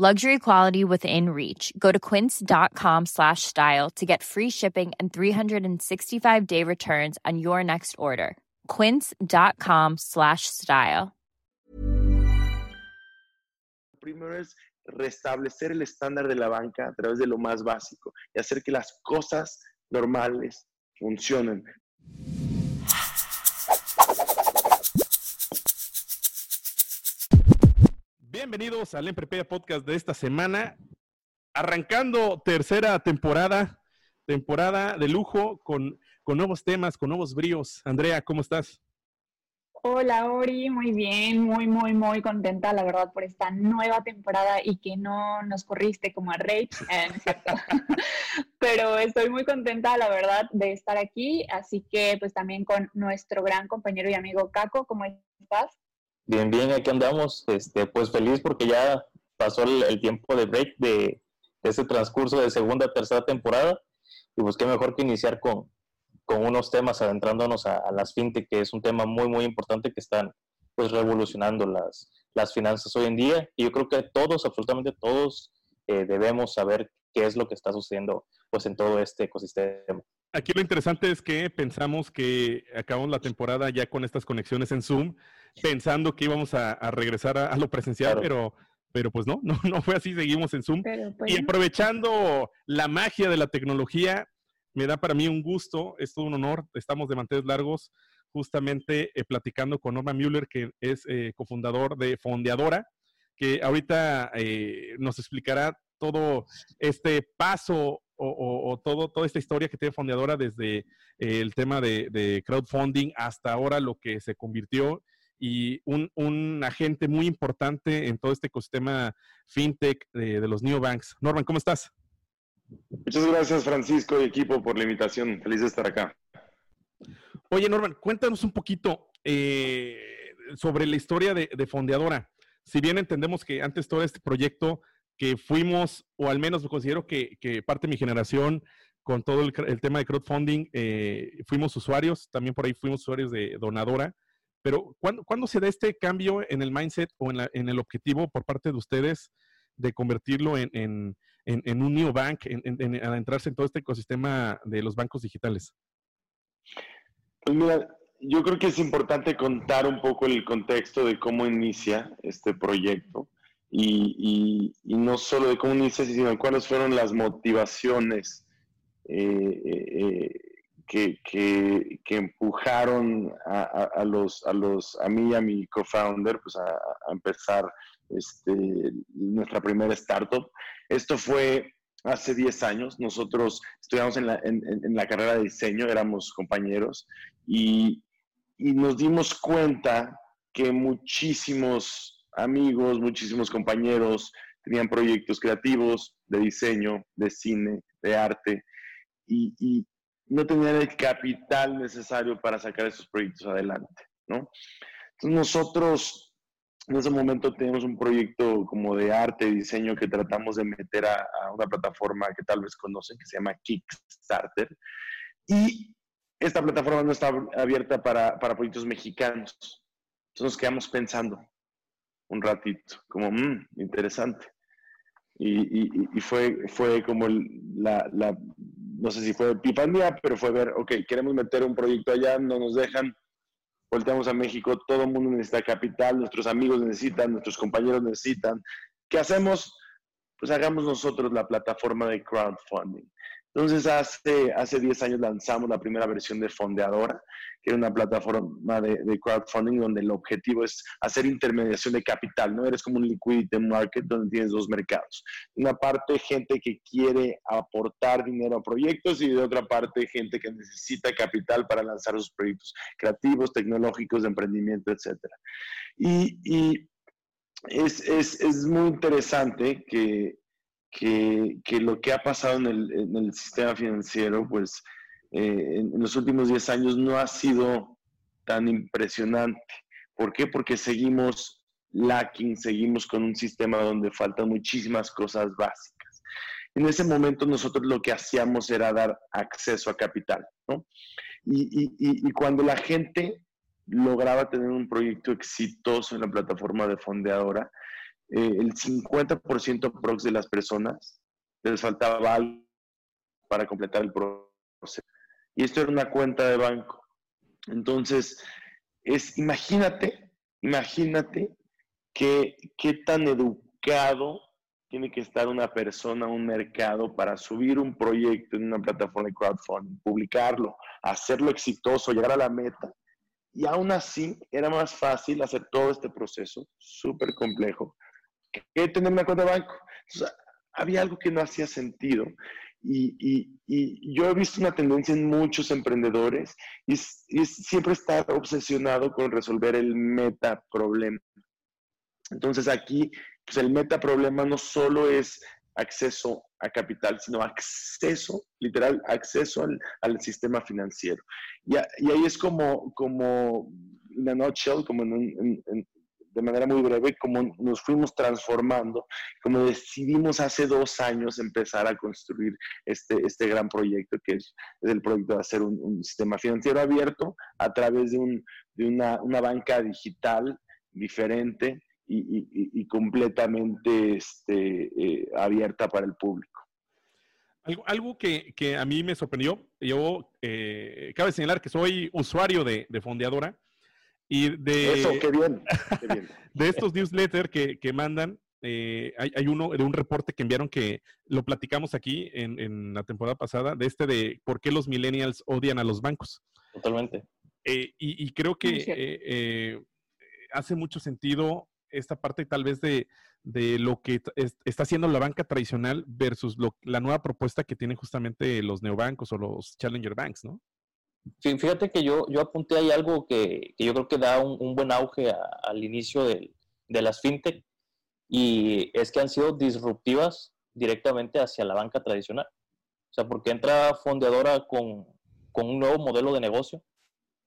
Luxury quality within reach. Go to quince.com slash style to get free shipping and 365-day returns on your next order. quince.com slash style. Primero es restablecer el estándar de la banca a través de lo más básico y hacer que las cosas normales funcionen. Bienvenidos al Emprepedia Podcast de esta semana. Arrancando tercera temporada, temporada de lujo con, con nuevos temas, con nuevos bríos. Andrea, ¿cómo estás? Hola Ori, muy bien, muy, muy, muy contenta, la verdad, por esta nueva temporada y que no nos corriste como a Rage, eh, pero estoy muy contenta, la verdad, de estar aquí, así que pues también con nuestro gran compañero y amigo Caco, ¿cómo estás? Bien, bien, aquí andamos, este, pues feliz porque ya pasó el, tiempo de break de, ese transcurso de segunda, tercera temporada, y pues qué mejor que iniciar con, con unos temas adentrándonos a, las fintech, que es un tema muy, muy importante que están pues revolucionando las, las finanzas hoy en día, y yo creo que todos, absolutamente todos, eh, debemos saber qué es lo que está sucediendo pues en todo este ecosistema. Aquí lo interesante es que pensamos que acabamos la temporada ya con estas conexiones en Zoom, pensando que íbamos a, regresar a, lo presencial, pero, pero pues no, no, no fue así, seguimos en Zoom. Pues, y aprovechando la magia de la tecnología, me da para mí un gusto, es todo un honor, estamos de manteles largos, justamente eh, platicando con Norma Müller, que es eh, cofundador de Fondeadora, que ahorita eh, nos explicará todo este paso o, todo, toda esta historia que tiene Fondeadora desde el tema de, crowdfunding hasta ahora lo que se convirtió y un, agente muy importante en todo este ecosistema fintech de, los neobanks. Norman, ¿cómo estás? Muchas gracias, Francisco y equipo, por la invitación. Feliz de estar acá. Oye, Norman, cuéntanos un poquito eh, sobre la historia de, de Fondeadora. Si bien entendemos que antes todo este proyecto que fuimos, o al menos me considero que, parte de mi generación, con todo el, tema de crowdfunding, eh, fuimos usuarios, también por ahí fuimos usuarios de Donadora. Pero, ¿cuándo, se da este cambio en el mindset o en, el objetivo por parte de ustedes de convertirlo en, un new bank, en, adentrarse en todo este ecosistema de los bancos digitales? Pues mira, yo creo que es importante contar un poco el contexto de cómo inicia este proyecto y, no solo de cómo inicia, sino cuáles fueron las motivaciones eh, eh, que, que, empujaron a, los, a, los, a mí y a mi co-founder pues a, empezar este, nuestra primera startup. Esto fue hace 10 años. Nosotros estudiamos en la, en, en la carrera de diseño, éramos compañeros y, y nos dimos cuenta que muchísimos amigos, muchísimos compañeros, tenían proyectos creativos de diseño, de cine, de arte, y, no tenían el capital necesario para sacar esos proyectos adelante, ¿no? Entonces nosotros en ese momento tenemos un proyecto como de arte, y diseño que tratamos de meter a, una plataforma que tal vez conocen, que se llama Kickstarter, y esta plataforma no está abierta para, para proyectos mexicanos. Entonces nos quedamos pensando, un ratito, como, mmm, interesante. Y, y, fue, fue como la, la, no sé si fue epifanía, pero fue ver, ok, queremos meter un proyecto allá, no nos dejan, volteamos a México, todo el mundo necesita capital, nuestros amigos necesitan, nuestros compañeros necesitan. ¿Qué hacemos? Pues hagamos nosotros la plataforma de crowdfunding. Entonces, hace, hace 10 años lanzamos la primera versión de Fondeadora, que era una plataforma de, crowdfunding donde el objetivo es hacer intermediación de capital, ¿no? Eres como un liquidity market donde tienes dos mercados. Una parte, gente que quiere aportar dinero a proyectos y de otra parte, gente que necesita capital para lanzar sus proyectos creativos, tecnológicos, de emprendimiento, etc. Y, y es, es, es muy interesante que que, lo que ha pasado en el, sistema financiero, pues eh, en, los últimos 10 años no ha sido tan impresionante. ¿Por qué? Porque seguimos lacking, seguimos con un sistema donde faltan muchísimas cosas básicas. En ese momento nosotros lo que hacíamos era dar acceso a capital, ¿no? Y, cuando la gente lograba tener un proyecto exitoso en la plataforma de fondeadora, eh, el 50% prox de las personas les faltaba algo para completar el proceso. Y esto era una cuenta de banco. Entonces, es, imagínate, imagínate qué, qué tan educado tiene que estar una persona, un mercado para subir un proyecto en una plataforma de crowdfunding, publicarlo, hacerlo exitoso, llegar a la meta. Y aún así era más fácil hacer todo este proceso, súper complejo, que tener una cuenta de banco. había algo que no hacía sentido. Y, yo he visto una tendencia en muchos emprendedores y, y siempre estar obsesionado con resolver el meta problema. Entonces aquí, pues el meta problema no solo es acceso a capital, sino acceso, literal, acceso al, sistema financiero. Y, ahí es como, como, in nutshell, como de manera muy breve, como nos fuimos transformando, como decidimos hace dos años empezar a construir este, este gran proyecto, que es, el proyecto de hacer un, sistema financiero abierto a través de, una, una banca digital diferente y, completamente este, eh, abierta para el público. Algo, algo que, que, a mí me sorprendió, yo eh, cabe señalar que soy usuario de, de Fondeadora y de, Eso, qué bien, de estos newsletters que, que mandan, eh, hay, hay, uno de un reporte que enviaron que lo platicamos aquí en, en, la temporada pasada, de este de por qué los millennials odian a los bancos. Totalmente. y, y, creo que hace mucho sentido esta parte tal vez de, lo que está haciendo la banca tradicional versus la nueva propuesta que tienen justamente los neobancos o los challenger banks, ¿no? Fíjate que yo, yo apunté ahí algo que, yo creo que da un, buen auge al inicio de, las fintech y es que han sido disruptivas directamente hacia la banca tradicional. O sea, porque entra fondeadora con, con un nuevo modelo de negocio,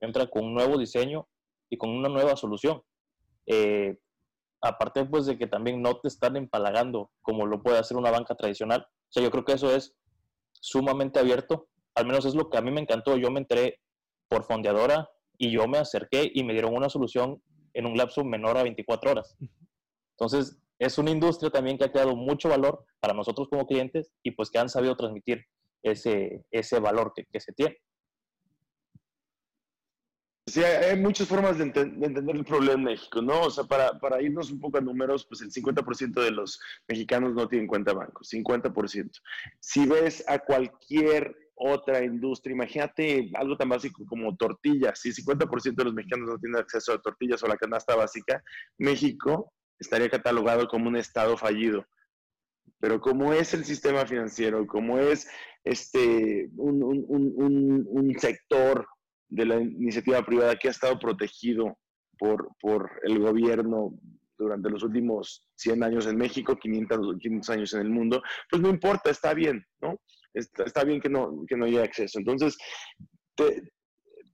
entra con un nuevo diseño y con una nueva solución. Eh, aparte pues de que también no te están empalagando como lo puede hacer una banca tradicional. O sea, yo creo que eso es sumamente abierto, al menos es lo que a mí me encantó. Yo me entré por fondeadora y yo me acerqué y me dieron una solución en un lapso menor a 24 horas. Entonces, es una industria también que ha creado mucho valor para nosotros como clientes y pues que han sabido transmitir ese, ese valor que, se tiene. Sí, hay muchas formas de, entender el problema en México, ¿no? O sea, para, para irnos un poco a números, pues el 50% de los mexicanos no tienen cuenta banco, 50%. Si ves a cualquier otra industria, imagínate algo tan básico como tortillas, si 50% de los mexicanos no tienen acceso a tortillas o la canasta básica, México estaría catalogado como un estado fallido. Pero como es el sistema financiero, como es este, un, un, un, un sector de la iniciativa privada que ha estado protegido por, por el gobierno durante los últimos 100 años en México, 500, 500 años en el mundo, pues no importa, está bien, ¿no? Está, está bien que no, que no haya acceso. Entonces,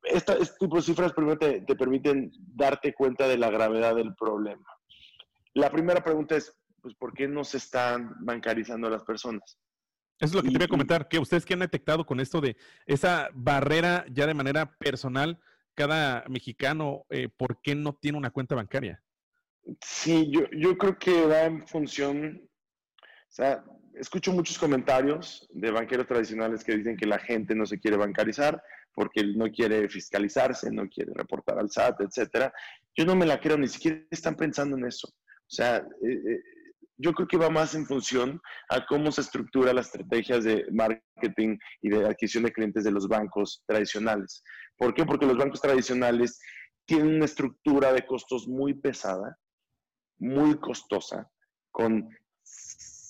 este tipo de cifras primero te, te, permiten darte cuenta de la gravedad del problema. La primera pregunta es, pues, ¿por qué no se están bancarizando las personas? Eso es lo que quería comentar, que ustedes que han detectado con esto de esa barrera ya de manera personal, cada mexicano, eh, ¿por qué no tiene una cuenta bancaria? Sí, yo, yo creo que va en función, o sea, escucho muchos comentarios de banqueros tradicionales que dicen que la gente no se quiere bancarizar porque no quiere fiscalizarse, no quiere reportar al SAT, etcétera. Yo no me la creo, ni siquiera están pensando en eso. O sea, eh, eh, yo creo que va más en función a cómo se estructura las estrategias de marketing y de adquisición de clientes de los bancos tradicionales. ¿Por qué? Porque los bancos tradicionales tienen una estructura de costos muy pesada, muy costosa, con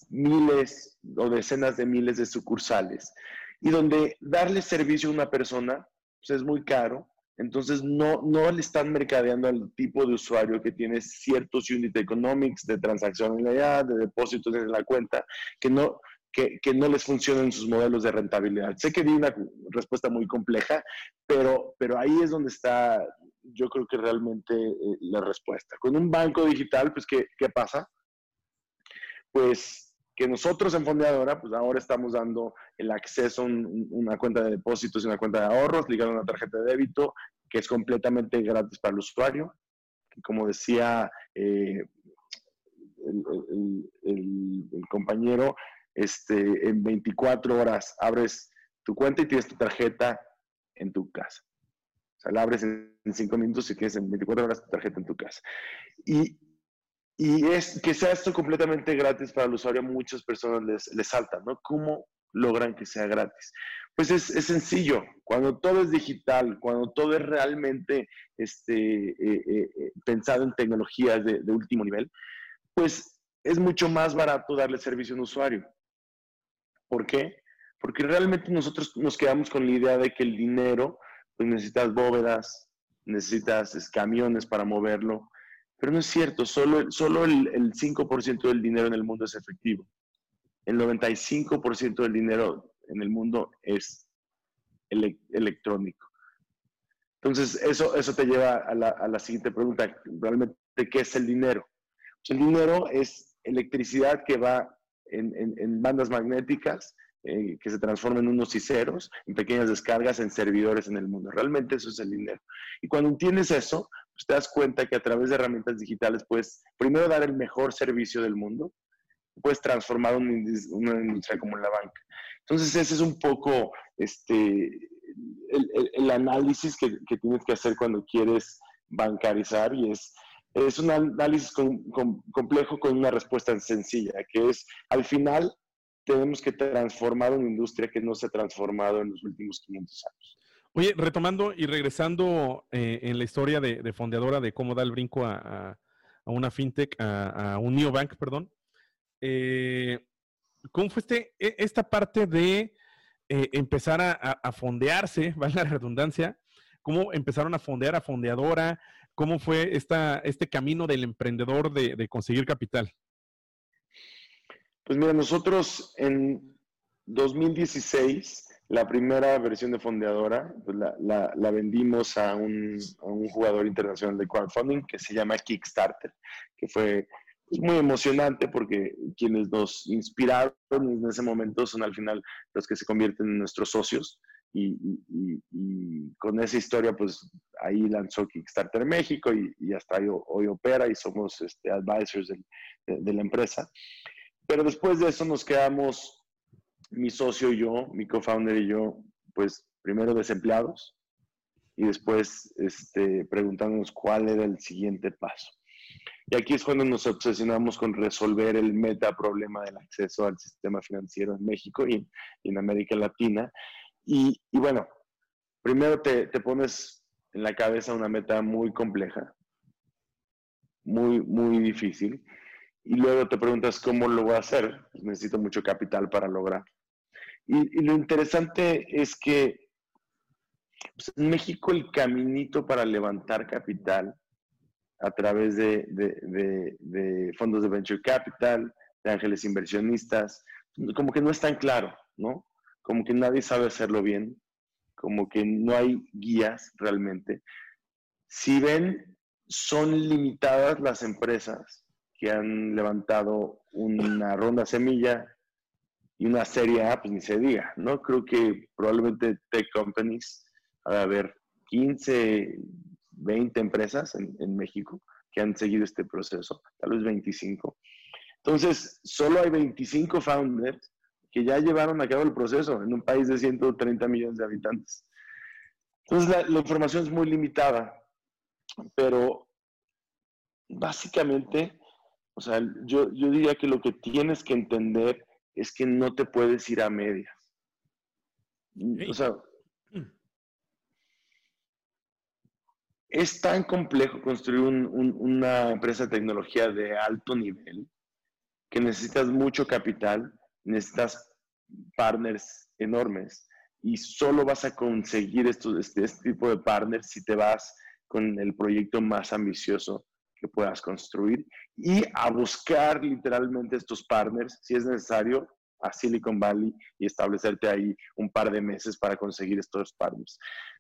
miles o decenas de miles de sucursales, y donde darle servicio a una persona pues, es muy caro, Entonces no, no le están mercadeando al tipo de usuario que tiene ciertos unit economics de transaccionalidad, de depósitos en la cuenta, que no, que, que, no les funcionan sus modelos de rentabilidad. Sé que di una respuesta muy compleja, pero, pero ahí es donde está, yo creo que realmente eh, la respuesta. Con un banco digital, pues, ¿qué, qué pasa? Pues que nosotros en Fondeadora, pues ahora estamos dando el acceso a una cuenta de depósitos y una cuenta de ahorros ligada a una tarjeta de débito, que es completamente gratis para el usuario. Como decía eh, el, compañero, este, en 24 horas abres tu cuenta y tienes tu tarjeta en tu casa. O sea, la abres en 5 minutos y tienes en 24 horas tu tarjeta en tu casa. Y, y es que sea esto completamente gratis para el usuario, a muchas personas les, les salta, ¿no? ¿Cómo logran que sea gratis? Pues es, es, sencillo, cuando todo es digital, cuando todo es realmente este, eh, eh, eh, pensado en tecnologías de, de, último nivel, pues es mucho más barato darle servicio a un usuario. ¿Por qué? Porque realmente nosotros nos quedamos con la idea de que el dinero, pues necesitas bóvedas, necesitas camiones para moverlo, pero no es cierto, solo, solo el, el 5% del dinero en el mundo es efectivo. El 95% del dinero en el mundo es electrónico. Entonces, eso, eso te lleva a la, a la siguiente pregunta. Realmente, ¿qué es el dinero? Pues el dinero es electricidad que va en, en, en bandas magnéticas eh, que se transforman en unos y ceros, en pequeñas descargas, en servidores en el mundo. Realmente eso es el dinero. Y cuando entiendes eso, pues te das cuenta que a través de herramientas digitales puedes primero dar el mejor servicio del mundo, puedes transformar una, industria como la banca. Entonces ese es un poco este, el, análisis que, que, tienes que hacer cuando quieres bancarizar y es, es un análisis complejo con una respuesta sencilla, que es al final tenemos que transformar una industria que no se ha transformado en los últimos 500 años. Oye, retomando y regresando eh, en la historia de, de, fondeadora de cómo da el brinco a, a, a una fintech, a, un neobank, perdón. Eh, ¿Cómo fue este, e, esta parte de eh, empezar a, fondearse, valga la redundancia? ¿Cómo empezaron a fondear a fondeadora? ¿Cómo fue esta, este camino del emprendedor de, de conseguir capital? Pues mira, nosotros en 2016 la primera versión de Fondeadora pues la, la, la, vendimos a un, a un, jugador internacional de crowdfunding que se llama Kickstarter, que fue pues, muy emocionante porque quienes nos inspiraron en ese momento son al final los que se convierten en nuestros socios. Y, y, y con esa historia, pues ahí lanzó Kickstarter México y, y hasta hoy, hoy, opera y somos este, advisors de, de, de la empresa. Pero después de eso nos quedamos mi socio y yo, mi co-founder y yo, pues primero desempleados y después este, preguntándonos cuál era el siguiente paso. Y aquí es cuando nos obsesionamos con resolver el meta problema del acceso al sistema financiero en México y, en América Latina. Y, bueno, primero te, te, pones en la cabeza una meta muy compleja, muy, muy difícil. Y luego te preguntas cómo lo voy a hacer. Pues necesito mucho capital para lograr. Y, lo interesante es que pues, en México el caminito para levantar capital a través de, de, de, de, fondos de venture capital, de ángeles inversionistas, como que no es tan claro, ¿no? Como que nadie sabe hacerlo bien, como que no hay guías realmente. Si ven, son limitadas las empresas que han levantado una ronda semilla, y una serie A, pues ni se diga, ¿no? Creo que probablemente tech companies, a haber 15, 20 empresas en, en, México que han seguido este proceso, tal vez 25. Entonces, solo hay 25 founders que ya llevaron a cabo el proceso en un país de 130 millones de habitantes. Entonces, la, la información es muy limitada, pero básicamente, o sea, yo, yo diría que lo que tienes que entender es que no te puedes ir a medias. O sea, es tan complejo construir un, un, una empresa de tecnología de alto nivel que necesitas mucho capital, necesitas partners enormes y solo vas a conseguir esto, este, este tipo de partners si te vas con el proyecto más ambicioso que puedas construir y a buscar literalmente estos partners, si es necesario, a Silicon Valley y establecerte ahí un par de meses para conseguir estos partners.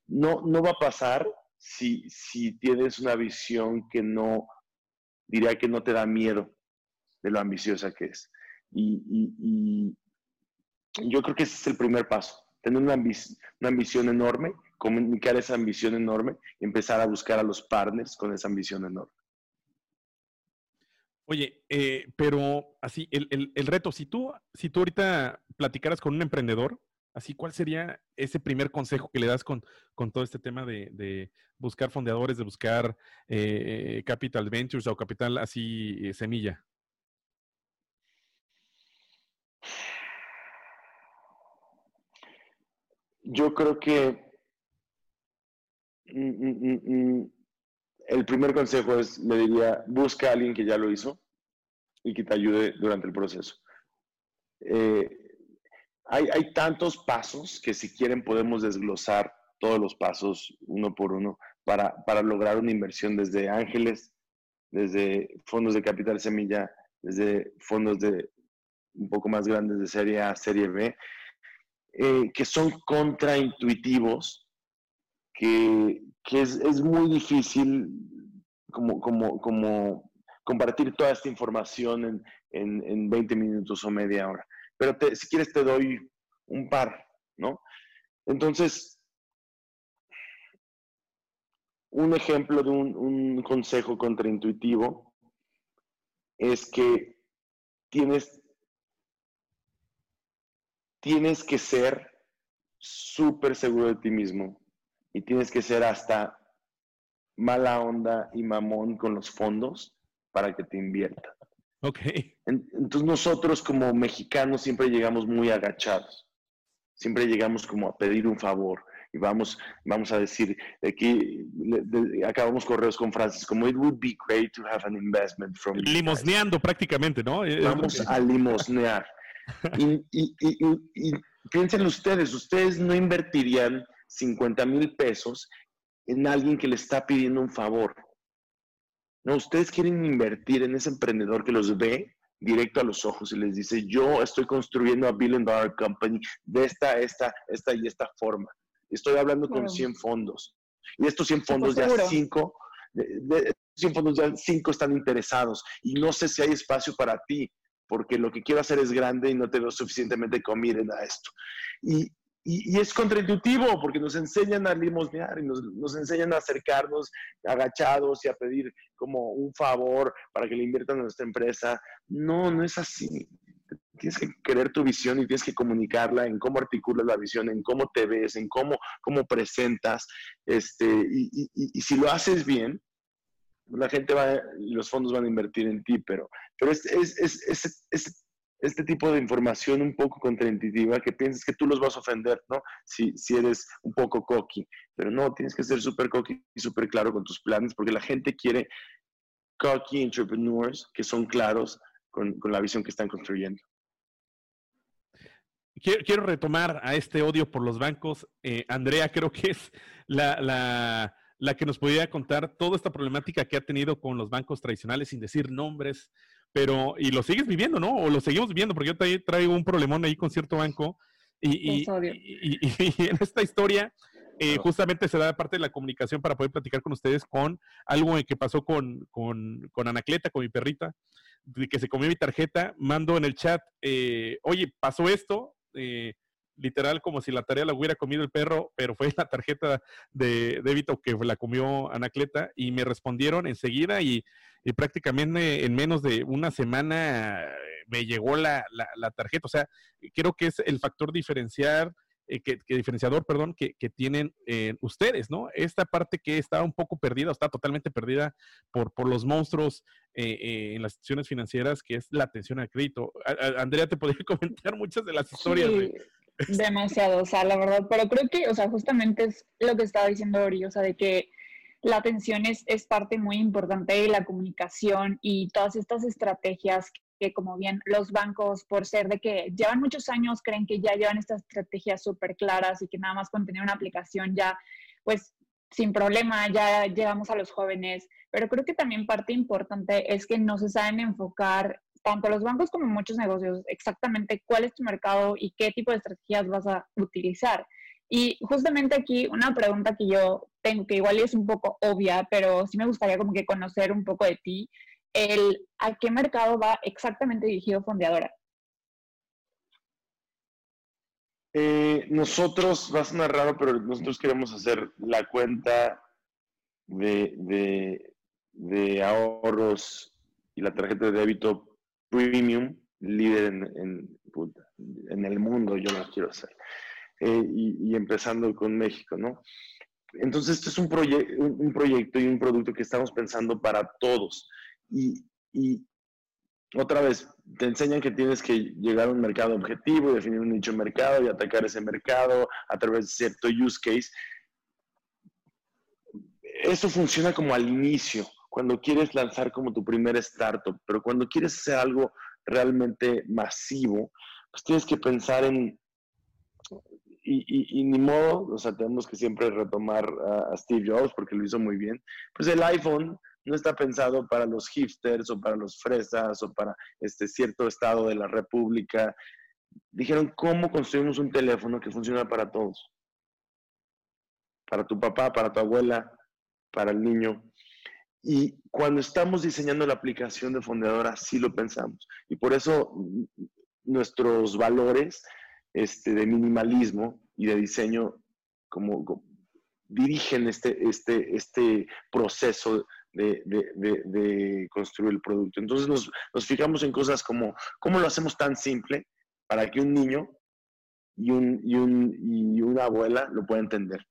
No, no va a pasar si, si tienes una visión que no, diría que no te da miedo de lo ambiciosa que es. Y, y, yo creo que ese es el primer paso, tener una, una ambición enorme, comunicar esa ambición enorme y empezar a buscar a los partners con esa ambición enorme. Oye, eh, pero así, el, el, reto, si tú, si tú ahorita platicaras con un emprendedor, así, ¿cuál sería ese primer consejo que le das con, con todo este tema de, de buscar fondeadores, de buscar eh, capital ventures o capital así eh, semilla? Yo creo que mm, mm, mm, el primer consejo es, le diría, busca a alguien que ya lo hizo y que te ayude durante el proceso. Eh, hay, tantos pasos que si quieren podemos desglosar todos los pasos uno por uno para, para lograr una inversión desde ángeles, desde fondos de capital semilla, desde fondos de un poco más grandes de serie A, serie B, eh, que son contraintuitivos, que, es, muy difícil como, compartir toda esta información en 20 minutos o media hora. Pero si quieres te doy un par, ¿no? Entonces, un ejemplo de un, un consejo contraintuitivo es que tienes, tienes que ser súper seguro de ti mismo y tienes que ser hasta mala onda y mamón con los fondos para que te inviertan. Ok. Entonces nosotros como mexicanos siempre llegamos muy agachados. Siempre llegamos como a pedir un favor y vamos, vamos a decir, aquí acabamos correos con frases como it would be great to have an investment from limosneando prácticamente, ¿no? Vamos a limosnear. y, y, y, piensen ustedes, ustedes no invertirían 50 mil pesos en alguien que le está pidiendo un favor. No, ustedes quieren invertir en ese emprendedor que los ve directo a los ojos y les dice, yo estoy construyendo a Billion Dollar Company de esta, esta, esta y esta forma. Estoy hablando con 100 fondos. Y estos 100 fondos ya 5, de, 100 fondos ya 5 están interesados. Y no sé si hay espacio para ti, porque lo que quiero hacer es grande y no te veo suficientemente comiren a esto. Y, y, es contraintuitivo porque nos enseñan a limosnear y nos, nos, enseñan a acercarnos agachados y a pedir como un favor para que le inviertan a nuestra empresa. No, no es así. Tienes que querer tu visión y tienes que comunicarla en cómo articulas la visión, en cómo te ves, en cómo, cómo presentas. Este, y, y, y si lo haces bien, la gente va y los fondos van a invertir en ti, pero, pero es, es, es, es este tipo de información un poco contraintuitiva que piensas que tú los vas a ofender, ¿no? Si, si eres un poco cocky, pero no, tienes que ser súper cocky y súper claro con tus planes porque la gente quiere cocky entrepreneurs que son claros con, con la visión que están construyendo. Quiero, quiero, retomar a este odio por los bancos. Eh, Andrea, creo que es la, la, la que nos podría contar toda esta problemática que ha tenido con los bancos tradicionales, sin decir nombres, pero, y lo sigues viviendo, ¿no? O lo seguimos viviendo, porque yo traigo un problemón ahí con cierto banco. Y, en esta historia, eh, justamente se da parte de la comunicación para poder platicar con ustedes con algo que pasó con, con, con Anacleta, con mi perrita, de que se comió mi tarjeta. Mando en el chat, eh, oye, pasó esto. Eh, literal como si la tarea la hubiera comido el perro, pero fue la tarjeta de débito que la comió Anacleta y me respondieron enseguida y, prácticamente en menos de una semana me llegó la, la, tarjeta. O sea, creo que es el factor diferenciar. Eh, que, diferenciador, perdón, que, que tienen eh, ustedes, ¿no? Esta parte que está un poco perdida, está totalmente perdida por, por los monstruos eh, en las instituciones financieras, que es la atención al crédito. Andrea, te podría comentar muchas de las historias. de Demasiado, o sea, la verdad, pero creo que, o sea, justamente es lo que estaba diciendo Ori, o sea, de que la atención es, es parte muy importante de la comunicación y todas estas estrategias que como bien los bancos, por ser de que llevan muchos años, creen que ya llevan estas estrategias súper claras y que nada más con tener una aplicación ya, pues sin problema, ya llegamos a los jóvenes. Pero creo que también parte importante es que no se saben enfocar tanto los bancos como muchos negocios exactamente cuál es tu mercado y qué tipo de estrategias vas a utilizar. Y justamente aquí una pregunta que yo tengo, que igual es un poco obvia, pero sí me gustaría como que conocer un poco de ti, el a qué mercado va exactamente dirigido Fondeadora. Eh, nosotros, va a sonar raro, pero nosotros queremos hacer la cuenta de, de, ahorros y la tarjeta de débito premium líder en, en, el mundo, yo lo quiero hacer. Eh, y, empezando con México, ¿no? Entonces, esto es un, un, proyecto y un producto que estamos pensando para todos. Y, y otra vez, te enseñan que tienes que llegar a un mercado objetivo, definir un nicho de mercado y atacar ese mercado a través de cierto use case. Eso funciona como al inicio, cuando quieres lanzar como tu primer startup, pero cuando quieres hacer algo realmente masivo, pues tienes que pensar en, y, ni modo, o sea, tenemos que siempre retomar a, Steve Jobs porque lo hizo muy bien, pues el iPhone no está pensado para los hipsters o para los fresas o para este cierto estado de la república. Dijeron, ¿cómo construimos un teléfono que funciona para todos? Para tu papá, para tu abuela, para el niño. Y cuando estamos diseñando la aplicación de Fondeadora, sí lo pensamos. Y por eso nuestros valores este, de minimalismo y de diseño como, dirigen este, este, este proceso de, construir el producto. Entonces nos, nos, fijamos en cosas como cómo lo hacemos tan simple para que un niño y, un, y, un, y una abuela lo pueda entender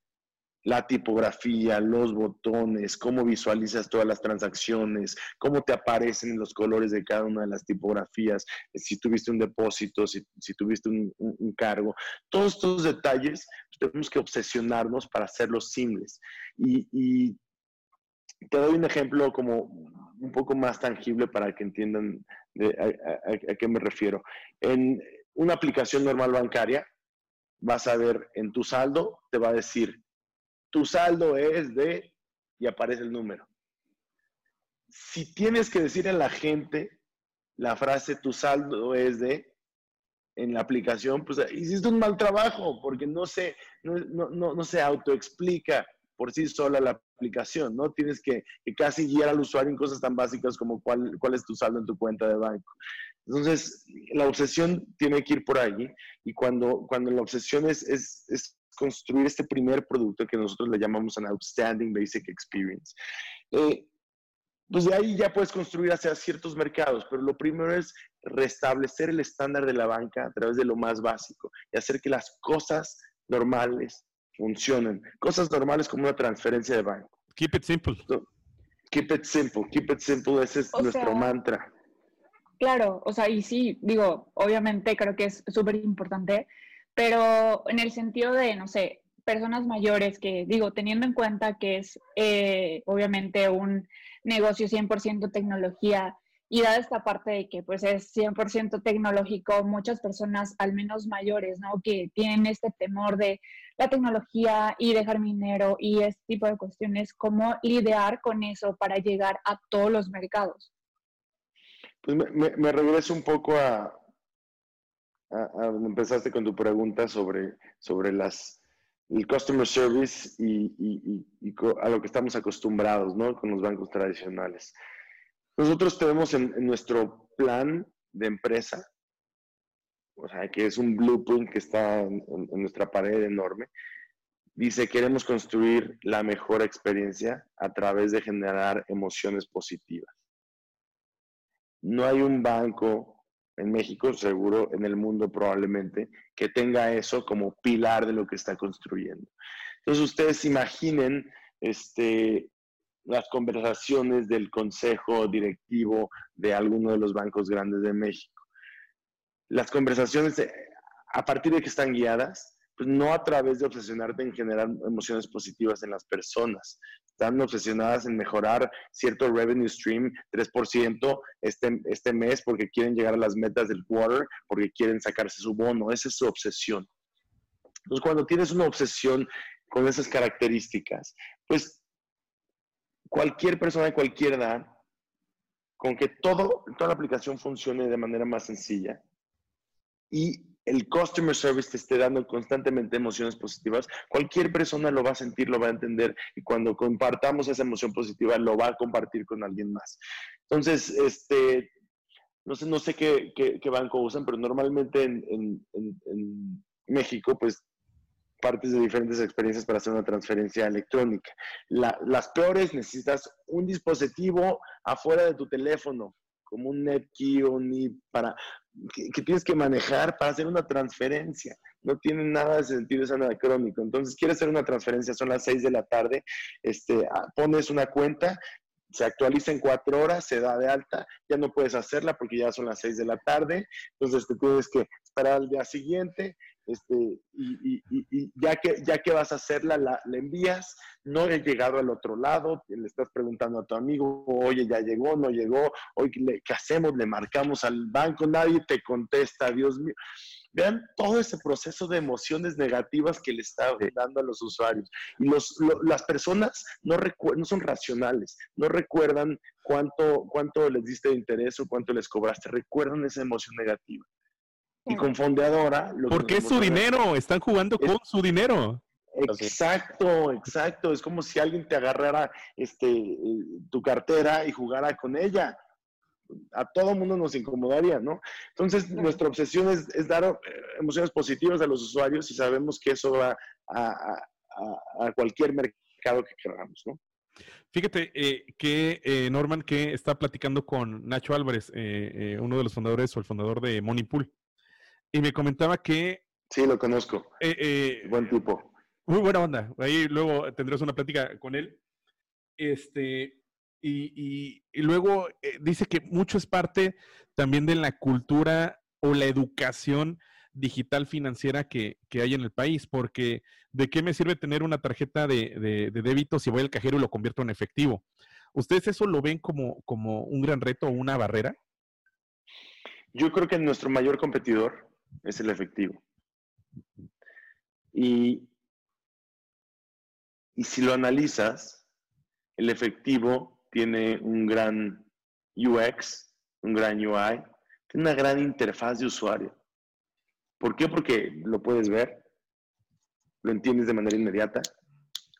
la tipografía, los botones, cómo visualizas todas las transacciones, cómo te aparecen los colores de cada una de las tipografías, si tuviste un depósito, si, tuviste un, cargo. Todos estos detalles tenemos que obsesionarnos para hacerlos simples. Y, te doy un ejemplo como un poco más tangible para que entiendan a qué me refiero. En una aplicación normal bancaria, vas a ver en tu saldo, te va a decir tu saldo es de, y aparece el número. Si tienes que decir a la gente la frase tu saldo es de, en la aplicación, pues hiciste un mal trabajo, porque no se, no, no, no se autoexplica por sí sola la aplicación, ¿no? Tienes que, casi guiar al usuario en cosas tan básicas como cuál, cuál es tu saldo en tu cuenta de banco. Entonces, la obsesión tiene que ir por ahí y cuando, cuando la obsesión es, es, es construir este primer producto que nosotros le llamamos an outstanding basic experience. Eh, pues de ahí ya puedes construir hacia ciertos mercados, pero lo primero es restablecer el estándar de la banca a través de lo más básico y hacer que las cosas normales funcionen. Cosas normales como una transferencia de banco. Keep it simple. keep it simple, keep it simple, ese es nuestro mantra. Claro, o sea, y sí, digo, obviamente creo que es súper importante pero en el sentido de, no sé, personas mayores que, digo, teniendo en cuenta que es eh, obviamente un negocio 100% tecnología y dada esta parte de que pues es 100% tecnológico, muchas personas, al menos mayores, ¿no? Que tienen este temor de la tecnología y dejar dinero y este tipo de cuestiones, ¿cómo lidiar con eso para llegar a todos los mercados? Pues me, me regreso un poco a, empezaste con tu pregunta sobre, sobre las, el customer service y, a lo que estamos acostumbrados ¿no? con los bancos tradicionales. Nosotros tenemos en, nuestro plan de empresa, o sea, que es un blueprint que está en, en nuestra pared enorme, dice, queremos construir la mejor experiencia a través de generar emociones positivas. No hay un banco en México, seguro en el mundo probablemente, que tenga eso como pilar de lo que está construyendo. Entonces ustedes imaginen este, las conversaciones del consejo directivo de alguno de los bancos grandes de México. Las conversaciones, a partir de que están guiadas, pues no a través de obsesionarte en generar emociones positivas en las personas. Están obsesionadas en mejorar cierto revenue stream, 3% este, este mes, porque quieren llegar a las metas del quarter, porque quieren sacarse su bono. Esa es su obsesión. Entonces, cuando tienes una obsesión con esas características, pues cualquier persona de cualquier edad, con que todo, toda la aplicación funcione de manera más sencilla y el customer service te esté dando constantemente emociones positivas, cualquier persona lo va a sentir, lo va a entender y cuando compartamos esa emoción positiva lo va a compartir con alguien más. Entonces, este, no sé, no sé qué, banco usan, pero normalmente en, en México, pues partes de diferentes experiencias para hacer una transferencia electrónica. las peores necesitas un dispositivo afuera de tu teléfono, como un NetKey o un NIP, para, que, tienes que manejar para hacer una transferencia. No tiene nada de sentido, es anacrónico. Entonces, quieres hacer una transferencia, son las 6 de la tarde, este, ah, pones una cuenta, se actualiza en cuatro horas, se da de alta, ya no puedes hacerla porque ya son las 6 de la tarde, entonces te tienes que esperar al día siguiente, este, y, ya, que, ya que vas a hacerla, la, envías, no he llegado al otro lado, le estás preguntando a tu amigo, oye, ya llegó, no llegó, hoy ¿qué hacemos? Le marcamos al banco, nadie te contesta, Dios mío. Vean todo ese proceso de emociones negativas que le está dando a los usuarios. Y los, las personas no, no son racionales, no recuerdan cuánto, cuánto les diste de interés o cuánto les cobraste, recuerdan esa emoción negativa. Y con fondeadora... Porque es su dinero, están jugando con su dinero. Exacto, exacto. Es como si alguien te agarrara este, eh, tu cartera y jugara con ella. A todo mundo nos incomodaría, ¿no? Entonces, nuestra obsesión es, dar eh, emociones positivas a los usuarios y sabemos que eso va a, cualquier mercado que queramos, ¿no? Fíjate eh, que Norman, que está platicando con Nacho Álvarez, uno de los fundadores o el fundador de Moneypool y me comentaba que... Sí, lo conozco. Eh, eh, Buen tipo. Muy buena onda. Ahí luego tendrás una plática con él. Este, y, luego eh, dice que mucho es parte también de la cultura o la educación digital financiera que, hay en el país, porque ¿de qué me sirve tener una tarjeta de, débito si voy al cajero y lo convierto en efectivo? ¿Ustedes eso lo ven como, como un gran reto o una barrera? Yo creo que nuestro mayor competidor es el efectivo. Y, y si lo analizas, el efectivo tiene un gran UX, un gran UI, tiene una gran interfaz de usuario. ¿Por qué? Porque lo puedes ver, lo entiendes de manera inmediata,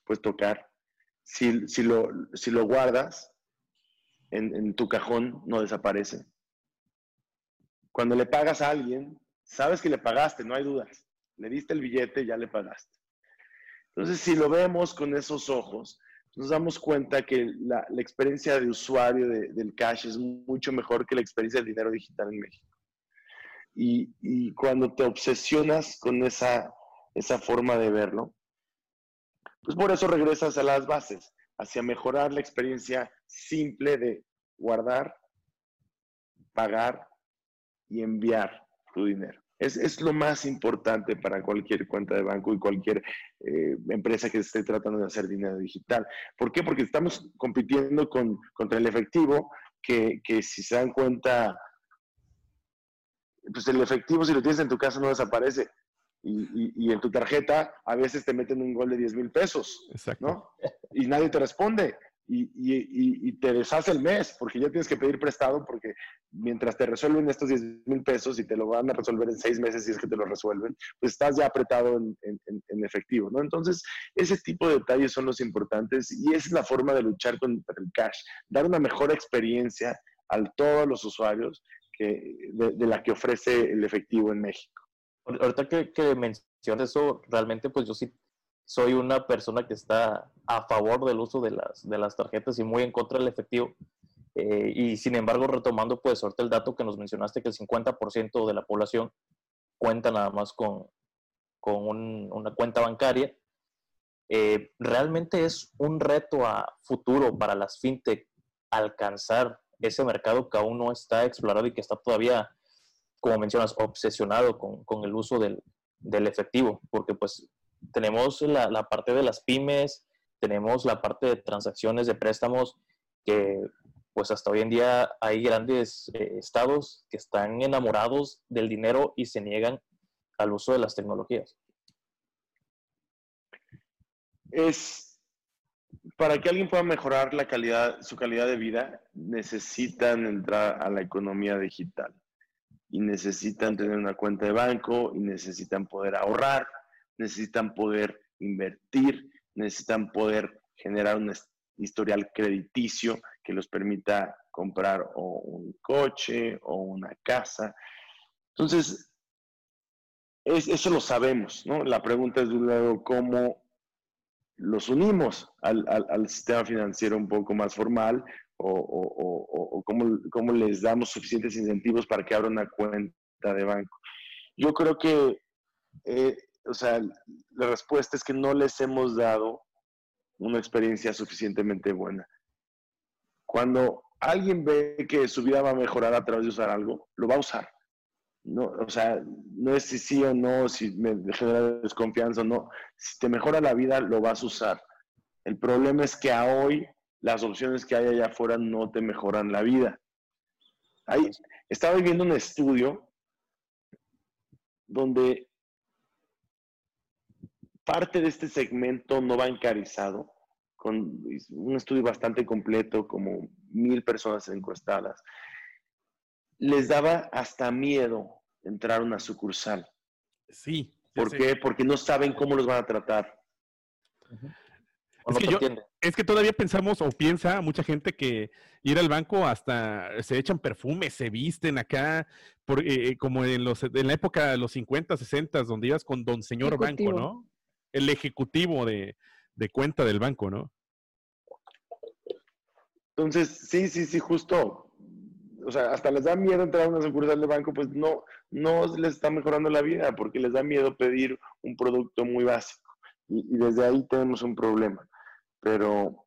puedes tocar. Si, si, lo, si lo, guardas en, en tu cajón, no desaparece. Cuando le pagas a alguien, sabes que le pagaste, no hay dudas. Le diste el billete, ya le pagaste. Entonces, si lo vemos con esos ojos, nos damos cuenta que la, experiencia de usuario del cash es mucho mejor que la experiencia del dinero digital en México. Y, cuando te obsesionas con esa, esa forma de verlo, pues por eso regresas a las bases, hacia mejorar la experiencia simple de guardar, pagar y enviar tu dinero. Es, lo más importante para cualquier cuenta de banco y cualquier eh, empresa que esté tratando de hacer dinero digital. ¿Por qué? Porque estamos compitiendo con, contra el efectivo, que, si se dan cuenta, pues el efectivo si lo tienes en tu casa no desaparece. Y, en tu tarjeta a veces te meten un gol de 10 mil pesos, ¿no? Y nadie te responde y, te deshace el mes, porque ya tienes que pedir prestado, porque mientras te resuelven estos 10 mil pesos y te lo van a resolver en seis meses si es que te lo resuelven, pues estás ya apretado en, efectivo, ¿no? Entonces, ese tipo de detalles son los importantes y esa es la forma de luchar contra el cash, dar una mejor experiencia a todos los usuarios que, de, la que ofrece el efectivo en México. Ahorita que, que mencionas eso, realmente pues yo sí soy una persona que está a favor del uso de las, de las tarjetas y muy en contra del efectivo. Eh, y sin embargo, retomando pues ahorita el dato que nos mencionaste, que el 50% de la población cuenta nada más con, con una cuenta bancaria, eh, realmente es un reto a futuro para las fintech alcanzar ese mercado que aún no está explorado y que está todavía, como mencionas, obsesionado con, con el uso del, del efectivo, porque pues tenemos la, la, parte de las pymes, tenemos la parte de transacciones de préstamos, que pues hasta hoy en día hay grandes eh, estados que están enamorados del dinero y se niegan al uso de las tecnologías. Es para que alguien pueda mejorar la calidad, su calidad de vida, necesitan entrar a la economía digital y necesitan tener una cuenta de banco y necesitan poder ahorrar, necesitan poder invertir, necesitan poder generar un historial crediticio que los permita comprar o un coche o una casa. Entonces, eso lo sabemos, ¿no? La pregunta es de un lado cómo los unimos al, al, sistema financiero un poco más formal o, o, o, cómo, les damos suficientes incentivos para que abran una cuenta de banco. Yo creo que, eh, o sea, la respuesta es que no les hemos dado una experiencia suficientemente buena. Cuando alguien ve que su vida va a mejorar a través de usar algo, lo va a usar. No, o sea, no es si sí o no, si me genera desconfianza o no. Si te mejora la vida, lo vas a usar. El problema es que a hoy las opciones que hay allá afuera no te mejoran la vida. Ahí, estaba viendo un estudio donde parte de este segmento no bancarizado, con un estudio bastante completo, como mil personas encuestadas, les daba hasta miedo entrar a una sucursal. Sí. ¿Por qué? Porque no saben cómo los van a tratar. Es que, todavía pensamos o piensa mucha gente que ir al banco hasta se echan perfumes, se visten acá, por, eh, eh, como en, los, en la época de los 50, 60, donde ibas con don señor banco, ¿no? El ejecutivo de, de cuenta del banco, ¿no? Entonces, sí, sí, sí, justo o sea, hasta les da miedo entrar a una sucursal de banco, pues no, no les está mejorando la vida porque les da miedo pedir un producto muy básico. Y, desde ahí tenemos un problema. Pero,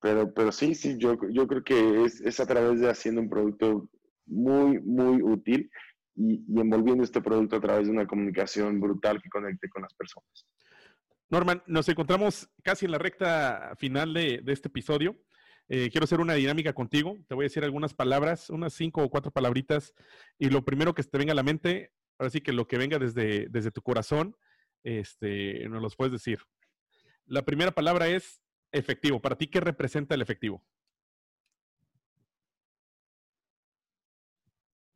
pero, pero sí, sí, yo, yo creo que es, a través de haciendo un producto muy, muy útil y, envolviendo este producto a través de una comunicación brutal que conecte con las personas. Norman, nos encontramos casi en la recta final de, este episodio. Eh, quiero hacer una dinámica contigo. Te voy a decir algunas palabras, unas cinco o cuatro palabritas, y lo primero que te venga a la mente, ahora sí que lo que venga desde, desde tu corazón, este, nos los puedes decir. La primera palabra es efectivo. ¿Para ti qué representa el efectivo?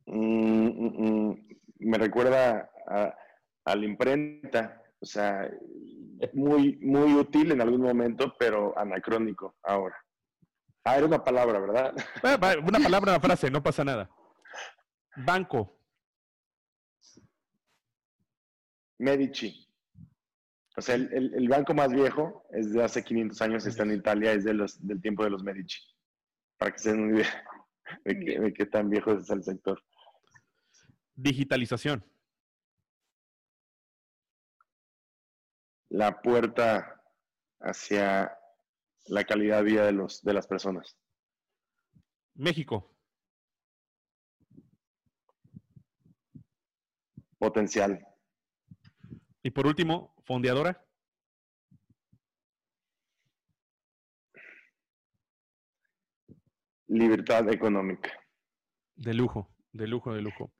Mm, mm, mm. me recuerda a, la imprenta, o sea, muy, muy útil en algún momento, pero anacrónico ahora. Ah, era una palabra, ¿verdad? Una palabra, una frase, no pasa nada. Banco. Medici. O sea, el, banco más viejo es de hace 500 años, está en Italia, es de los, del tiempo de los Medici. Para que se den una idea de, qué tan viejo es el sector. Digitalización. La puerta hacia la calidad de vida de, los, de las personas. México. Potencial. Y por último, fondeadora. Libertad económica. De lujo, de lujo, de lujo.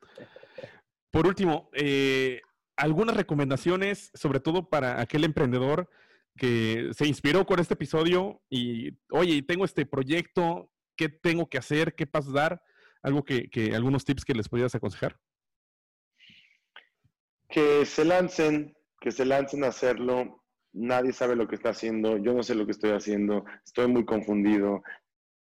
Por último, eh, algunas recomendaciones, sobre todo para aquel emprendedor que se inspiró con este episodio y, oye, tengo este proyecto, ¿qué tengo que hacer? ¿Qué pasos dar? Algo que, algunos tips que les pudieras aconsejar. Que se lancen, que se lancen a hacerlo. Nadie sabe lo que está haciendo. Yo no sé lo que estoy haciendo. Estoy muy confundido.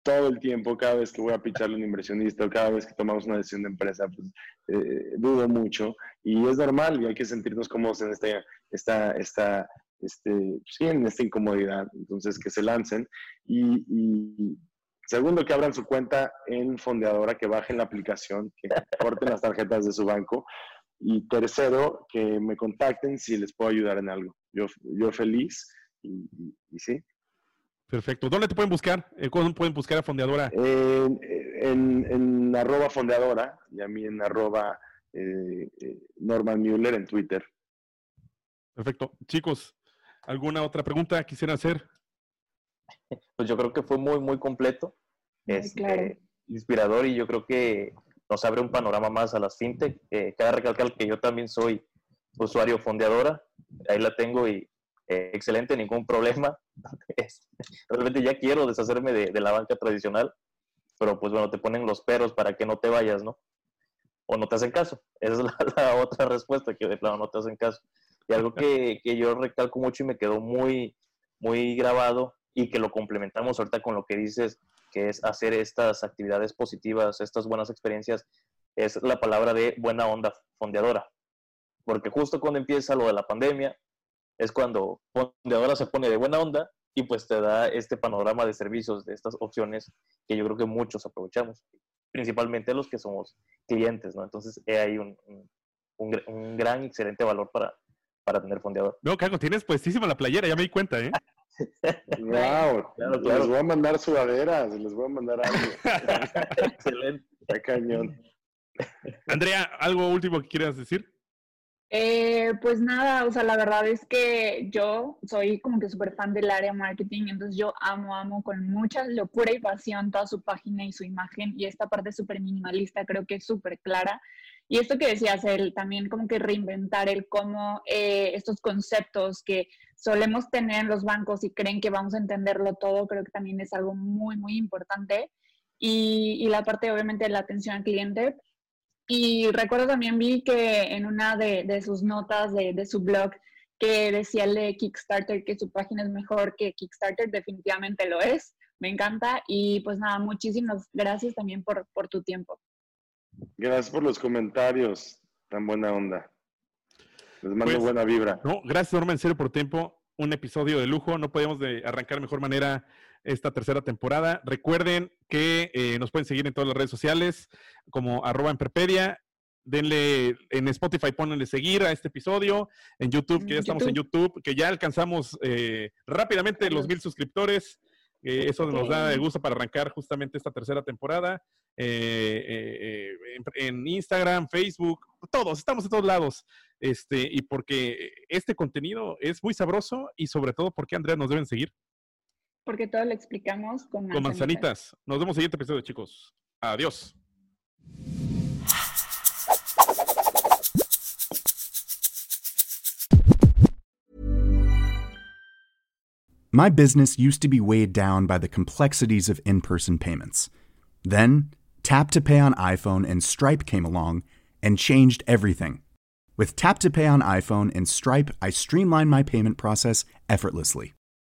Todo el tiempo, cada vez que voy a picharle un inversionista cada vez que tomamos una decisión de empresa, pues eh, dudo mucho. Y es normal y hay que sentirnos cómodos en esta, esta, esta este, pues sí, en esta incomodidad. Entonces, que se lancen. Y, segundo, que abran su cuenta en Fondeadora, que bajen la aplicación, que corten las tarjetas de su banco. Y tercero, que me contacten si les puedo ayudar en algo. Yo, yo feliz y, sí. Perfecto. ¿Dónde te pueden buscar? Eh, ¿Cómo pueden buscar a Fondeadora? En, en, arroba Fondeadora y a mí en arroba eh, eh, Norman Mueller en Twitter. Perfecto. Chicos, ¿alguna otra pregunta quisiera hacer? Pues yo creo que fue muy, muy completo, Muy claro. este, inspirador y yo creo que nos abre un panorama más a las fintech. Eh, cabe recalcar que yo también soy usuario fondeadora, ahí la tengo y eh, excelente, ningún problema. Realmente ya quiero deshacerme de, de la banca tradicional, pero pues bueno, te ponen los peros para que no te vayas, ¿no? O no te hacen caso. Esa es la, la otra respuesta, que de plano no te hacen caso. Y algo que, que yo recalco mucho y me quedó muy, muy grabado y que lo complementamos ahorita con lo que dices, que es hacer estas actividades positivas, estas buenas experiencias, es la palabra de buena onda fondeadora. Porque justo cuando empieza lo de la pandemia, es cuando fondeadora se pone de buena onda y pues te da este panorama de servicios, de estas opciones que yo creo que muchos aprovechamos, principalmente los que somos clientes, ¿no? Entonces hay un, un, un gr- un gran, excelente valor para, para tener fondeador. No, Cago, tienes puestísima la playera, ya me di cuenta, ¿eh? Wow, Claro, les claro. voy a mandar sudaderas, les voy a mandar algo. Excelente. Está cañón. Andrea, ¿algo último que quieras decir? Eh, pues nada, o sea, la verdad es que yo soy como que súper fan del área marketing, entonces yo amo, amo con mucha locura y pasión toda su página y su imagen y esta parte súper minimalista creo que es súper clara. Y esto que decías, el también como que reinventar el cómo eh, estos conceptos que solemos tener en los bancos y creen que vamos a entenderlo todo, creo que también es algo muy, muy importante. Y, y la parte obviamente de la atención al cliente, y recuerdo también vi que en una de, de sus notas de, de, su blog que decía el de Kickstarter que su página es mejor que Kickstarter, definitivamente lo es, me encanta y pues nada, muchísimas gracias también por, por tu tiempo. Gracias por los comentarios, tan buena onda. Les mando Pues, buena vibra. No, gracias Norma, en serio por tiempo. Un episodio de lujo. No podíamos de arrancar de mejor manera esta tercera temporada. Recuerden que eh, nos pueden seguir en todas las redes sociales como arroba en perpedia. Denle en Spotify, ponenle seguir a este episodio. En YouTube, que ya estamos en YouTube, que ya alcanzamos eh, rápidamente los mil suscriptores. Eh, eso nos da de gusto para arrancar justamente esta tercera temporada. Eh, eh, en, en, Instagram, Facebook, todos, estamos en todos lados. Este, y porque este contenido es muy sabroso y sobre todo porque Andrea nos deben seguir. Porque todo lo explicamos con manzanitas. Con manzanitas. Nos vemos en el siguiente episodio, chicos. Adiós. My business used to be weighed down by the complexities of in person payments. Then, Tap to Pay on iPhone and Stripe came along and changed everything. With Tap to Pay on iPhone and Stripe, I streamlined my payment process effortlessly.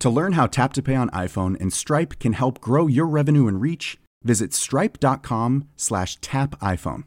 To learn how Tap to Pay on iPhone and Stripe can help grow your revenue and reach, visit stripe.com/tapiphone.